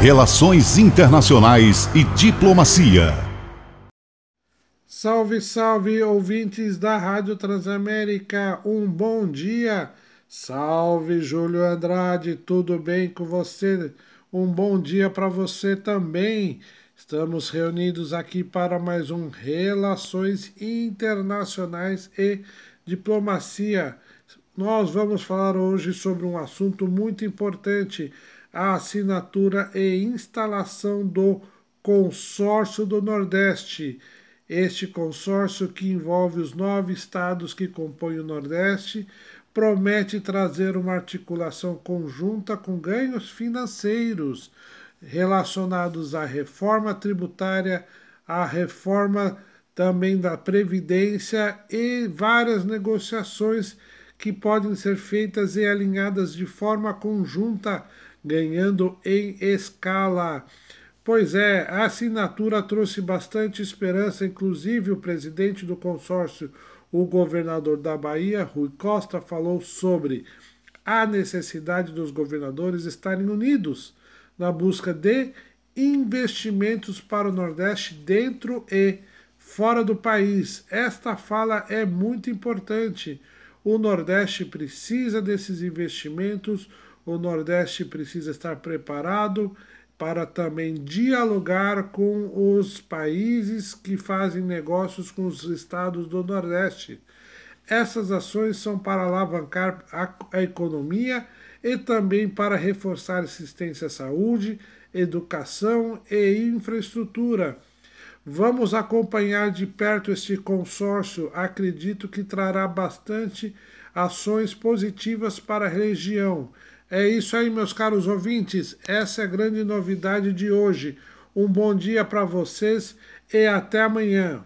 Relações Internacionais e Diplomacia. Salve, salve, ouvintes da Rádio Transamérica. Um bom dia. Salve, Júlio Andrade. Tudo bem com você? Um bom dia para você também. Estamos reunidos aqui para mais um Relações Internacionais e Diplomacia. Nós vamos falar hoje sobre um assunto muito importante: a assinatura e instalação do Consórcio do Nordeste. Este consórcio, que envolve os nove estados que compõem o Nordeste, promete trazer uma articulação conjunta com ganhos financeiros relacionados à reforma tributária, à reforma também da Previdência e várias negociações que podem ser feitas e alinhadas de forma conjunta, ganhando em escala. Pois é, a assinatura trouxe bastante esperança, inclusive o presidente do consórcio, o governador da Bahia, Rui Costa, falou sobre a necessidade dos governadores estarem unidos na busca de investimentos para o Nordeste dentro e fora do país. Esta fala é muito importante. O Nordeste precisa desses investimentos, o Nordeste precisa estar preparado para também dialogar com os países que fazem negócios com os estados do Nordeste. Essas ações são para alavancar a, economia e também para reforçar assistência à saúde, educação e infraestrutura. Vamos acompanhar de perto este consórcio, acredito que trará bastante ações positivas para a região. É isso aí, meus caros ouvintes, essa é a grande novidade de hoje. Um bom dia para vocês e até amanhã.